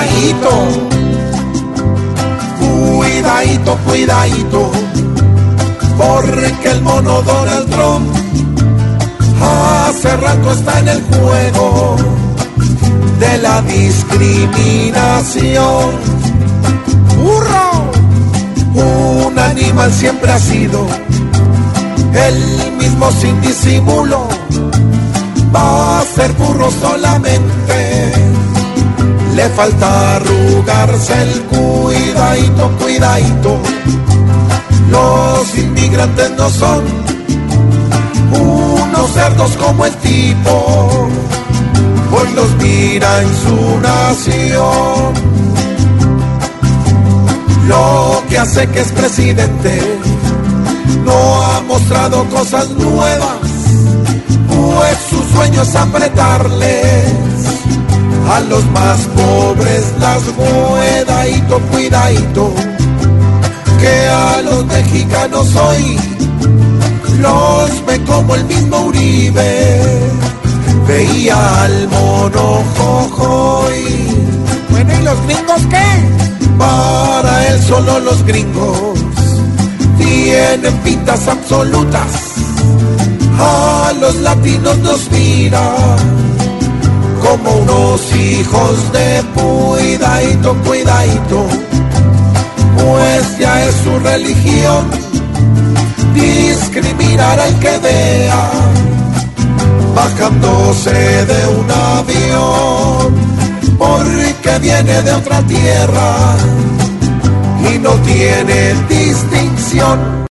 cuidadito, cuidadito, cuidadito, porque el mono Donald Trump hace rato está en el juego de la discriminación. ¡Burro! Un animal siempre ha sido el mismo sin disimulo. Va a ser burro solamente. Le falta arrugarse el cuidadito, cuidadito. Los inmigrantes no son unos cerdos como el tipo. Hoy los mira en su nación. Lo que hace que es presidente no ha mostrado cosas nuevas, pues su sueño es apretarles a los más pobres las cuidadito, cuidadito, que a los mexicanos hoy los ve como el mismo Uribe, veía al mono jojoy. Bueno, ¿y los gringos qué? Para él solo los gringos tienen pintas absolutas. A los latinos nos mira unos hijos de cuidadito, cuidadito. Pues ya es su religión discriminar al que vea bajándose de un avión porque viene de otra tierra y no tiene distinción.